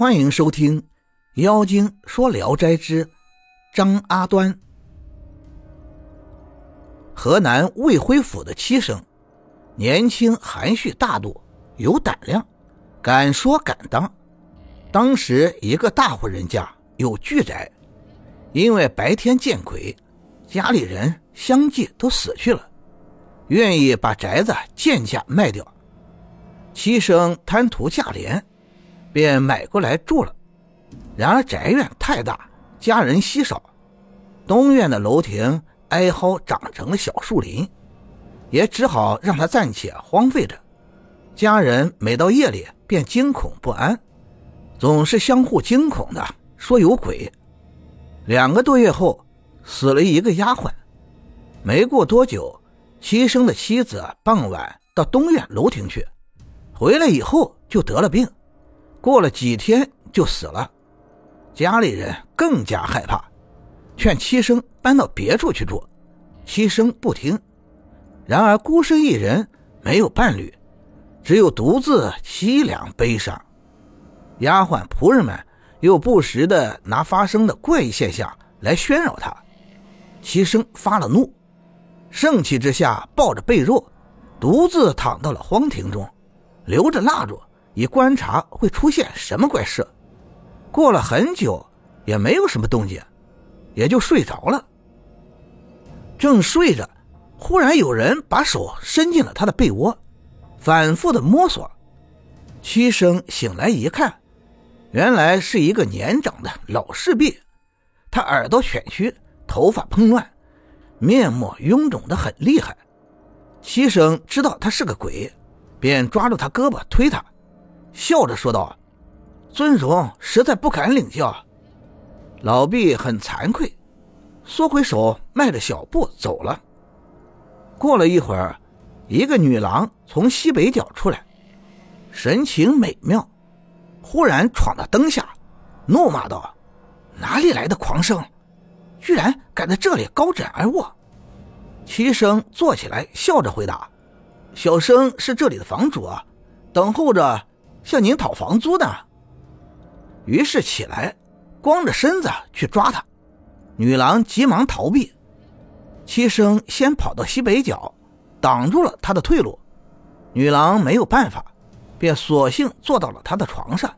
欢迎收听《妖精说聊斋之张阿端》。河南魏辉府的七生，年轻、含蓄、大度，有胆量，敢说敢当。当时一个大户人家有巨宅，因为白天见鬼，家里人相继都死去了，愿意把宅子贱价卖掉。七生贪图价廉。便买过来住了，然而宅院太大，家人稀少，东院的楼亭哀蒿长成了小树林，也只好让他暂且荒废着。家人每到夜里便惊恐不安，总是相互惊恐的说有鬼。两个多月后，死了一个丫鬟。没过多久，七生的妻子傍晚到东院楼亭去，回来以后就得了病。过了几天就死了，家里人更加害怕，劝七生搬到别处去住，七生不听。然而孤身一人，没有伴侣，只有独自凄凉悲伤。丫鬟仆人们又不时的拿发生的怪异现象来喧扰他，七生发了怒，盛气之下抱着被褥，独自躺到了荒庭中，留着蜡烛。以观察会出现什么怪事，过了很久也没有什么动静，也就睡着了。正睡着，忽然有人把手伸进了他的被窝，反复的摸索。七生醒来一看，原来是一个年长的老侍婢，他耳朵犬曲，头发蓬乱，面目臃肿的很厉害。七生知道他是个鬼，便抓住他胳膊推他。笑着说道：“尊荣实在不敢领教。”老毕很惭愧，缩回手，迈着小步走了。过了一会儿，一个女郎从西北角出来，神情美妙，忽然闯到灯下，怒骂道：“哪里来的狂生，居然敢在这里高枕而卧！”齐生坐起来，笑着回答：“小生是这里的房主啊，等候着。”向您讨房租的，于是起来，光着身子去抓他。女郎急忙逃避，七生先跑到西北角，挡住了他的退路。女郎没有办法，便索性坐到了他的床上。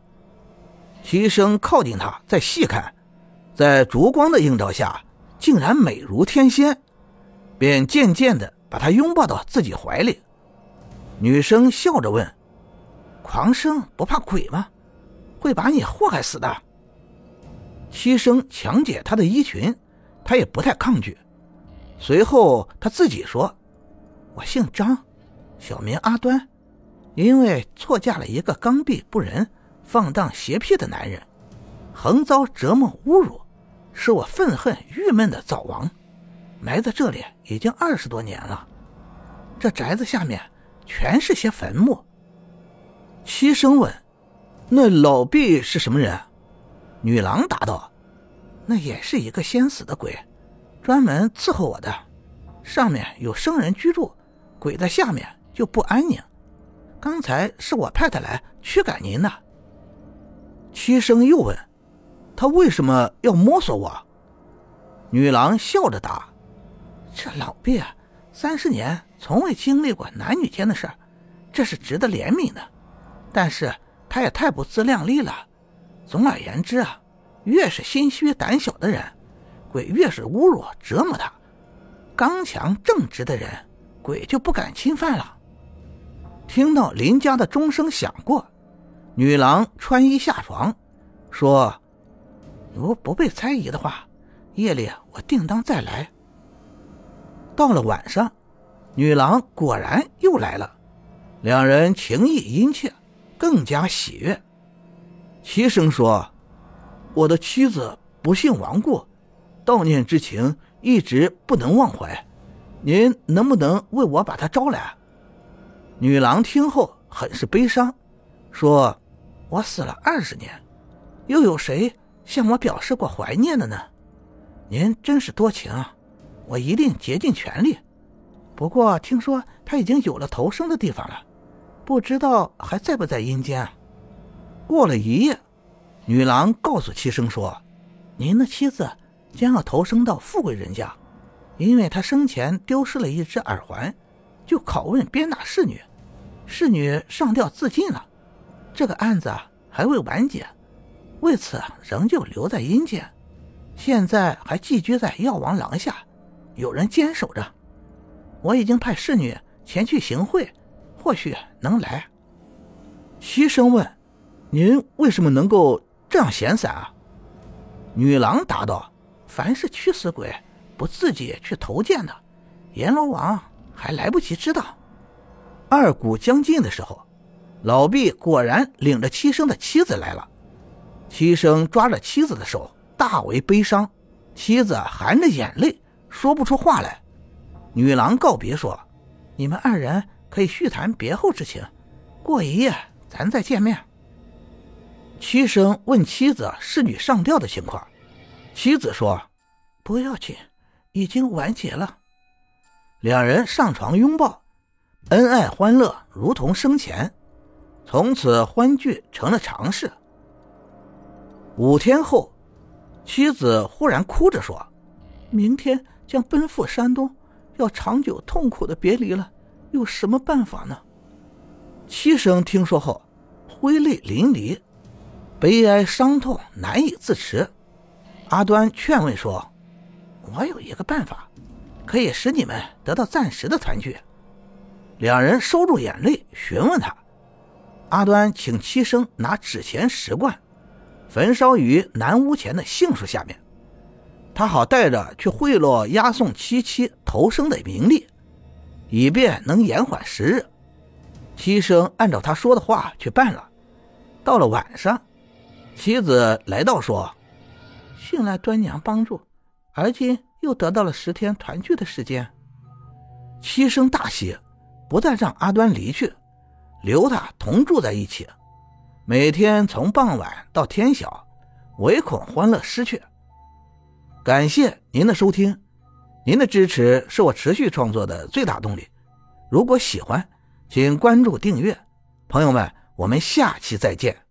齐生靠近他，再细看，在烛光的映照下，竟然美如天仙，便渐渐的把她拥抱到自己怀里。女生笑着问。狂生不怕鬼吗？会把你祸害死的。七生强解他的衣裙，他也不太抗拒。随后他自己说：“我姓张，小名阿端，因为错嫁了一个刚愎不仁、放荡邪僻的男人，横遭折磨侮辱，使我愤恨郁闷的早亡，埋在这里已经二十多年了。这宅子下面全是些坟墓。”七生问：“那老毕是什么人？”女郎答道：“那也是一个先死的鬼，专门伺候我的。上面有生人居住，鬼在下面就不安宁。刚才是我派他来驱赶您的。”七生又问：“他为什么要摸索我？”女郎笑着答：“这老毕啊，三十年从未经历过男女间的事这是值得怜悯的。”但是他也太不自量力了。总而言之啊，越是心虚胆小的人，鬼越是侮辱折磨他；刚强正直的人，鬼就不敢侵犯了。听到林家的钟声响过，女郎穿衣下床，说：“如不被猜疑的话，夜里我定当再来。”到了晚上，女郎果然又来了，两人情意殷切。更加喜悦。齐声说：“我的妻子不幸亡故，悼念之情一直不能忘怀。您能不能为我把她招来？”女郎听后很是悲伤，说：“我死了二十年，又有谁向我表示过怀念的呢？您真是多情啊，我一定竭尽全力。不过听说他已经有了投生的地方了。”不知道还在不在阴间？过了一夜，女郎告诉七生说：“您的妻子将要投生到富贵人家，因为她生前丢失了一只耳环，就拷问鞭打侍女，侍女上吊自尽了。这个案子还未完结，为此仍旧留在阴间，现在还寄居在药王廊下，有人坚守着。我已经派侍女前去行贿，或许能来。”七生问：“您为什么能够？”这样闲散啊！女郎答道：“凡是驱死鬼不自己去投剑的，阎罗王还来不及知道。”二鼓将近的时候，老毕果然领着七生的妻子来了。七生抓着妻子的手，大为悲伤。妻子含着眼泪，说不出话来。女郎告别说：“你们二人可以叙谈别后之情，过一夜咱再见面。”七生问妻子侍女上吊的情况，妻子说：“不要紧，已经完结了。”两人上床拥抱，恩爱欢乐，如同生前，从此欢聚成了常事。五天后，妻子忽然哭着说：“明天将奔赴山东，要长久痛苦的别离了，有什么办法呢？”七生听说后，挥泪淋漓。悲哀伤痛难以自持，阿端劝慰说：“我有一个办法，可以使你们得到暂时的团聚。”两人收住眼泪，询问他。阿端请七生拿纸钱十贯，焚烧于南屋前的杏树下面，他好带着去贿赂押送七七投生的名利，以便能延缓时日。七生按照他说的话去办了。到了晚上。妻子来到说：“幸赖端娘帮助，而今又得到了十天团聚的时间。”七生大喜，不再让阿端离去，留他同住在一起，每天从傍晚到天晓，唯恐欢乐失去。感谢您的收听，您的支持是我持续创作的最大动力。如果喜欢，请关注订阅。朋友们，我们下期再见。